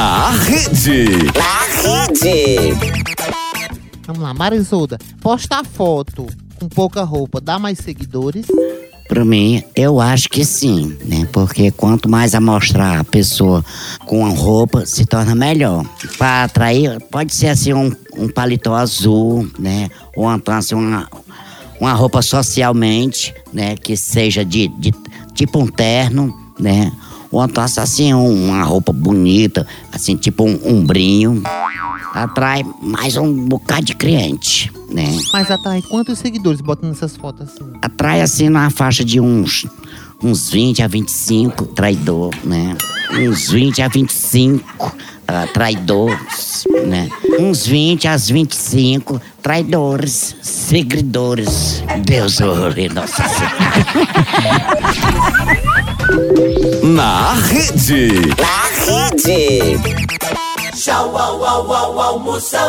rede. Na rede. Vamos lá, Marisolda. Postar foto com pouca roupa dá mais seguidores? Para mim, eu acho que sim, né? Porque quanto mais amostrar a pessoa com a roupa, se torna melhor. Para atrair, pode ser assim um, um paletó azul, né? Ou então assim uma, uma roupa socialmente, né? Que seja de, de tipo um terno, né? Ou então assim uma roupa bonita, assim tipo um umbrinho. Atrai mais um bocado de cliente, né? Mas atrai quantos seguidores botando essas fotos assim? atrai assim na faixa de uns uns 20 a 25 traidor, né? Uns 20 a 25 ah, traidores, né? Uns 20 a 25 traidores, seguidores. Deus ouve, nossa Senhora. Na rede. Na rede. Tchau, au, au, au, almoção.